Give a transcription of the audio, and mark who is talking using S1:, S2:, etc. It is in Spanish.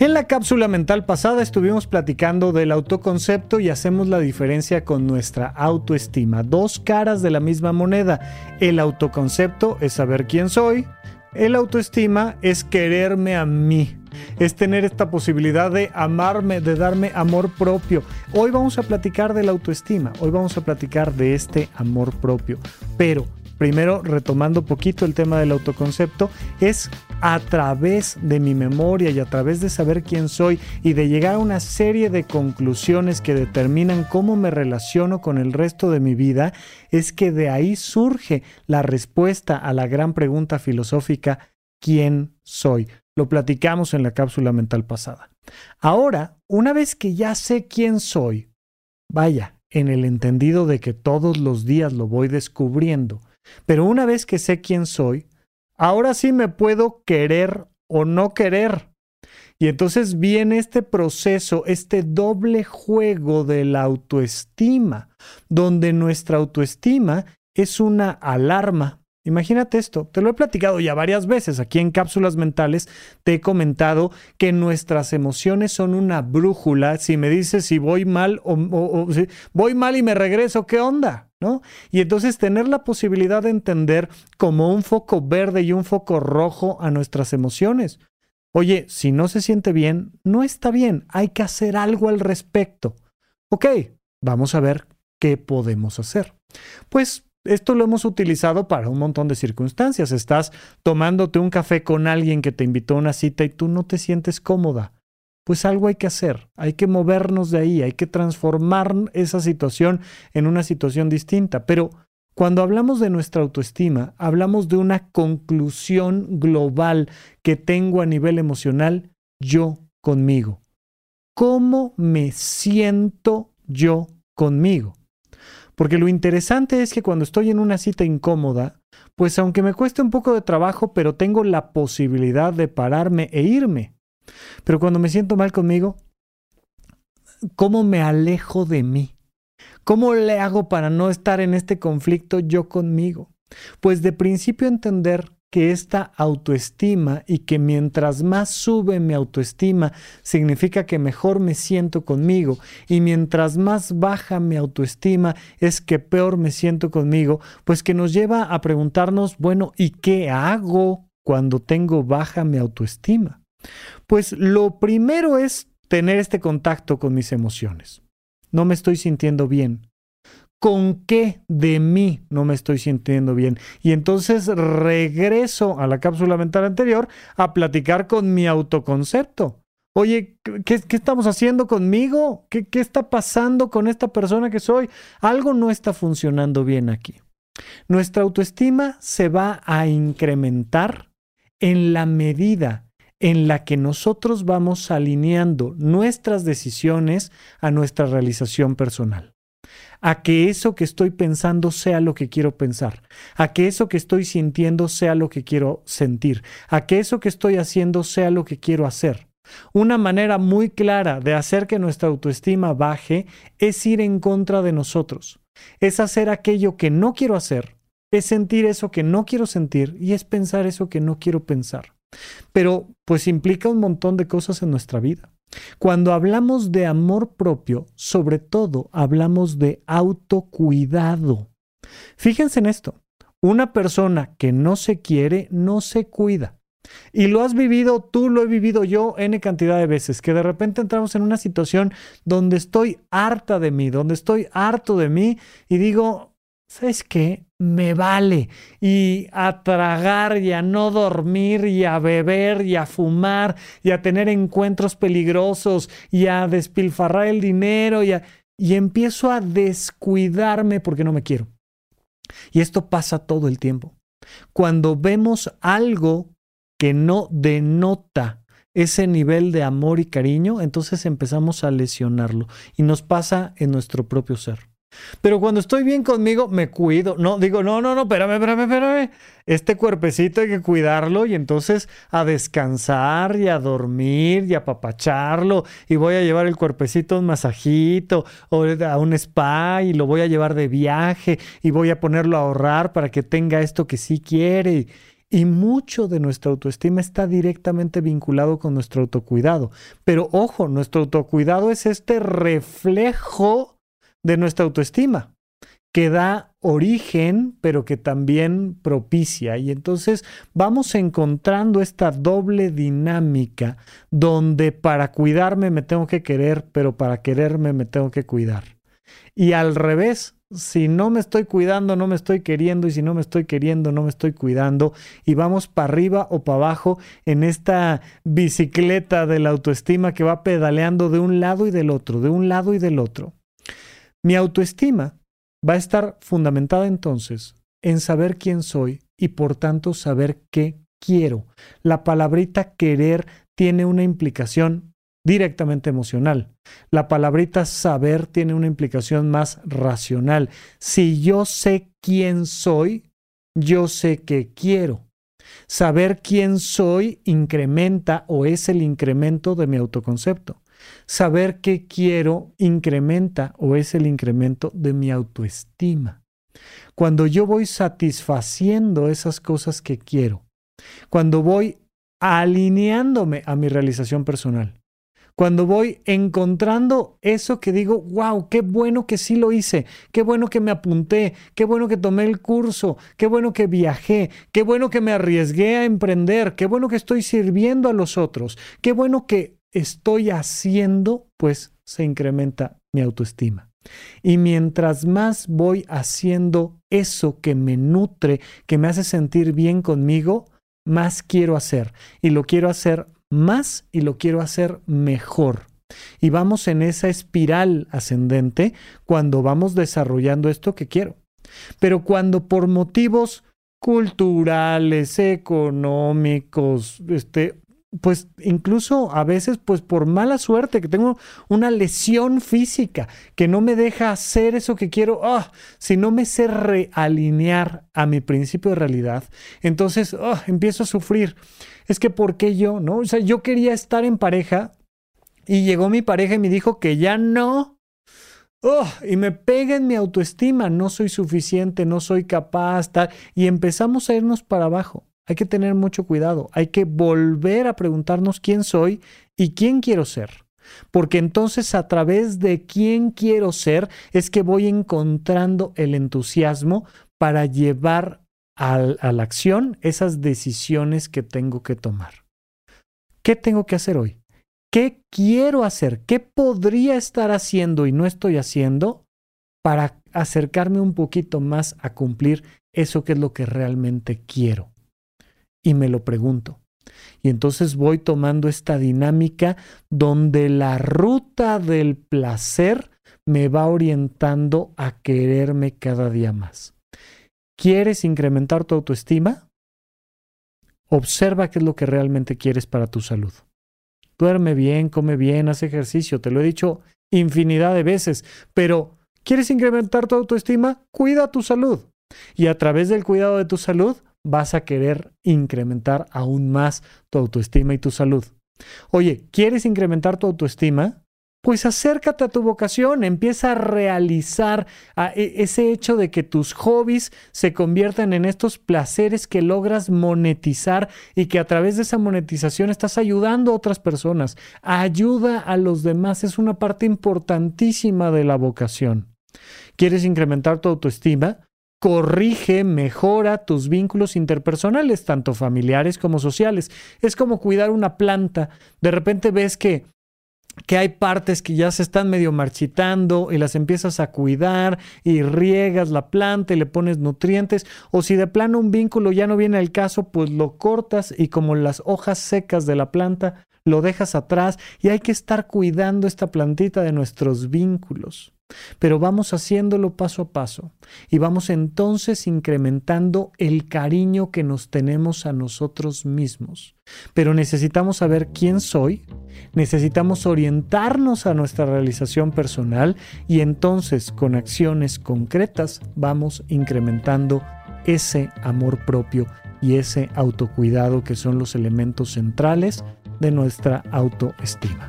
S1: En la cápsula mental pasada estuvimos platicando del autoconcepto y hacemos la diferencia con nuestra autoestima. Dos caras de la misma moneda. El autoconcepto es saber quién soy. El autoestima es quererme a mí. Es tener esta posibilidad de amarme, de darme amor propio. Hoy vamos a platicar de la autoestima. Hoy vamos a platicar de este amor propio. Pero primero retomando poquito el tema del autoconcepto, es a través de mi memoria y a través de saber quién soy y de llegar a una serie de conclusiones que determinan cómo me relaciono con el resto de mi vida, es que de ahí surge la respuesta a la gran pregunta filosófica, ¿quién soy? Lo platicamos en la cápsula mental pasada. Ahora, una vez que ya sé quién soy, vaya, en el entendido de que todos los días lo voy descubriendo, pero una vez que sé quién soy, ahora sí me puedo querer o no querer. Y entonces viene este proceso, este doble juego de la autoestima, donde nuestra autoestima es una alarma Imagínate esto, te lo he platicado ya varias veces aquí en cápsulas mentales, te he comentado que nuestras emociones son una brújula, si me dices si voy mal o, si voy mal y me regreso, ¿qué onda? Y entonces tener la posibilidad de entender como un foco verde y un foco rojo a nuestras emociones. Oye, si no se siente bien, no está bien, hay que hacer algo al respecto. Ok, vamos a ver qué podemos hacer. Pues esto lo hemos utilizado para un montón de circunstancias. Estás tomándote un café con alguien que te invitó a una cita y tú no te sientes cómoda. Pues algo hay que hacer, hay que movernos de ahí, hay que transformar esa situación en una situación distinta. Pero cuando hablamos de nuestra autoestima, hablamos de una conclusión global que tengo a nivel emocional yo conmigo. ¿Cómo me siento yo conmigo? Porque lo interesante es que cuando estoy en una cita incómoda, pues aunque me cueste un poco de trabajo, pero tengo la posibilidad de pararme e irme. Pero cuando me siento mal conmigo, ¿cómo me alejo de mí? ¿Cómo le hago para no estar en este conflicto yo conmigo? Pues de principio entender que esta autoestima y que mientras más sube mi autoestima significa que mejor me siento conmigo y mientras más baja mi autoestima es que peor me siento conmigo, pues que nos lleva a preguntarnos, bueno, ¿y qué hago cuando tengo baja mi autoestima? Pues lo primero es tener este contacto con mis emociones. No me estoy sintiendo bien con qué de mí no me estoy sintiendo bien. Y entonces regreso a la cápsula mental anterior a platicar con mi autoconcepto. Oye, ¿qué, estamos haciendo conmigo? ¿Qué, ¿Qué está pasando con esta persona que soy? Algo no está funcionando bien aquí. Nuestra autoestima se va a incrementar en la medida en la que nosotros vamos alineando nuestras decisiones a nuestra realización personal a que eso que estoy pensando sea lo que quiero pensar, a que eso que estoy sintiendo sea lo que quiero sentir, a que eso que estoy haciendo sea lo que quiero hacer. Una manera muy clara de hacer que nuestra autoestima baje es ir en contra de nosotros, es hacer aquello que no quiero hacer, es sentir eso que no quiero sentir y es pensar eso que no quiero pensar. Pero pues implica un montón de cosas en nuestra vida. Cuando hablamos de amor propio, sobre todo hablamos de autocuidado. Fíjense en esto, una persona que no se quiere no se cuida. Y lo has vivido, tú lo he vivido yo N cantidad de veces, que de repente entramos en una situación donde estoy harta de mí, donde estoy harto de mí y digo, ¿sabes qué? Me vale. Y a tragar y a no dormir y a beber y a fumar y a tener encuentros peligrosos y a despilfarrar el dinero y, y empiezo a descuidarme porque no me quiero. Y esto pasa todo el tiempo. Cuando vemos algo que no denota ese nivel de amor y cariño, entonces empezamos a lesionarlo y nos pasa en nuestro propio ser. Pero cuando estoy bien conmigo, me cuido. No, digo, no, no, no, espérame, espérame, espérame. Este cuerpecito hay que cuidarlo y entonces a descansar y a dormir y a papacharlo. Y voy a llevar el cuerpecito a un masajito o a un spa y lo voy a llevar de viaje y voy a ponerlo a ahorrar para que tenga esto que sí quiere. Y mucho de nuestra autoestima está directamente vinculado con nuestro autocuidado. Pero ojo, nuestro autocuidado es este reflejo de nuestra autoestima que da origen, pero que también propicia. Y entonces vamos encontrando esta doble dinámica donde para cuidarme me tengo que querer, pero para quererme me tengo que cuidar. Y al revés, si no me estoy cuidando, no me estoy queriendo, y si no me estoy queriendo, no me estoy cuidando, y vamos para arriba o para abajo en esta bicicleta de la autoestima que va pedaleando de un lado y del otro, de un lado y del otro. Mi autoestima va a estar fundamentada entonces en saber quién soy y por tanto saber qué quiero. La palabrita querer tiene una implicación directamente emocional. La palabrita saber tiene una implicación más racional. Si yo sé quién soy, yo sé qué quiero. Saber quién soy incrementa o es el incremento de mi autoconcepto. Saber qué quiero incrementa o es el incremento de mi autoestima. Cuando yo voy satisfaciendo esas cosas que quiero, cuando voy alineándome a mi realización personal, cuando voy encontrando eso que digo, wow, qué bueno que sí lo hice, qué bueno que me apunté, qué bueno que tomé el curso, qué bueno que viajé, qué bueno que me arriesgué a emprender, qué bueno que estoy sirviendo a los otros, qué bueno que estoy haciendo, pues se incrementa mi autoestima. Y mientras más voy haciendo eso que me nutre, que me hace sentir bien conmigo, más quiero hacer. Y lo quiero hacer más y lo quiero hacer mejor. Y vamos en esa espiral ascendente cuando vamos desarrollando esto que quiero. Pero cuando por motivos culturales, económicos, este, pues incluso a veces pues por mala suerte que tengo una lesión física que no me deja hacer eso que quiero, ah, si no me sé realinear a mi principio de realidad, entonces ah, empiezo a sufrir es que ¿por qué yo? ¿No? O sea, yo quería estar en pareja y llegó mi pareja y me dijo que ya no. Oh, y me pega en mi autoestima, no soy suficiente, no soy capaz, tal. Y empezamos a irnos para abajo. Hay que tener mucho cuidado, hay que volver a preguntarnos quién soy y quién quiero ser. Porque entonces a través de quién quiero ser es que voy encontrando el entusiasmo para llevar a la acción esas decisiones que tengo que tomar. ¿Qué tengo que hacer hoy? ¿Qué quiero hacer? ¿Qué podría estar haciendo y no estoy haciendo para acercarme un poquito más a cumplir eso que es lo que realmente quiero? Y me lo pregunto. Y entonces voy tomando esta dinámica donde la ruta del placer me va orientando a quererme cada día más. ¿Quieres incrementar tu autoestima? Observa qué es lo que realmente quieres para tu salud. Duerme bien, come bien, haz ejercicio, te lo he dicho infinidad de veces, pero ¿quieres incrementar tu autoestima? Cuida tu salud. Y a través del cuidado de tu salud vas a querer incrementar aún más tu autoestima y tu salud. Oye, ¿quieres incrementar tu autoestima? pues acércate a tu vocación, empieza a realizar e, ese hecho de que tus hobbies se conviertan en estos placeres que logras monetizar y que a través de esa monetización estás ayudando a otras personas. Ayuda a los demás es una parte importantísima de la vocación. ¿Quieres incrementar tu autoestima? Corrige, mejora tus vínculos interpersonales, tanto familiares como sociales. Es como cuidar una planta. De repente ves que que hay partes que ya se están medio marchitando y las empiezas a cuidar y riegas la planta y le pones nutrientes o si de plano un vínculo ya no viene al caso pues lo cortas y como las hojas secas de la planta lo dejas atrás y hay que estar cuidando esta plantita de nuestros vínculos. Pero vamos haciéndolo paso a paso y vamos entonces incrementando el cariño que nos tenemos a nosotros mismos. Pero necesitamos saber quién soy, necesitamos orientarnos a nuestra realización personal y entonces con acciones concretas vamos incrementando ese amor propio y ese autocuidado que son los elementos centrales de nuestra autoestima.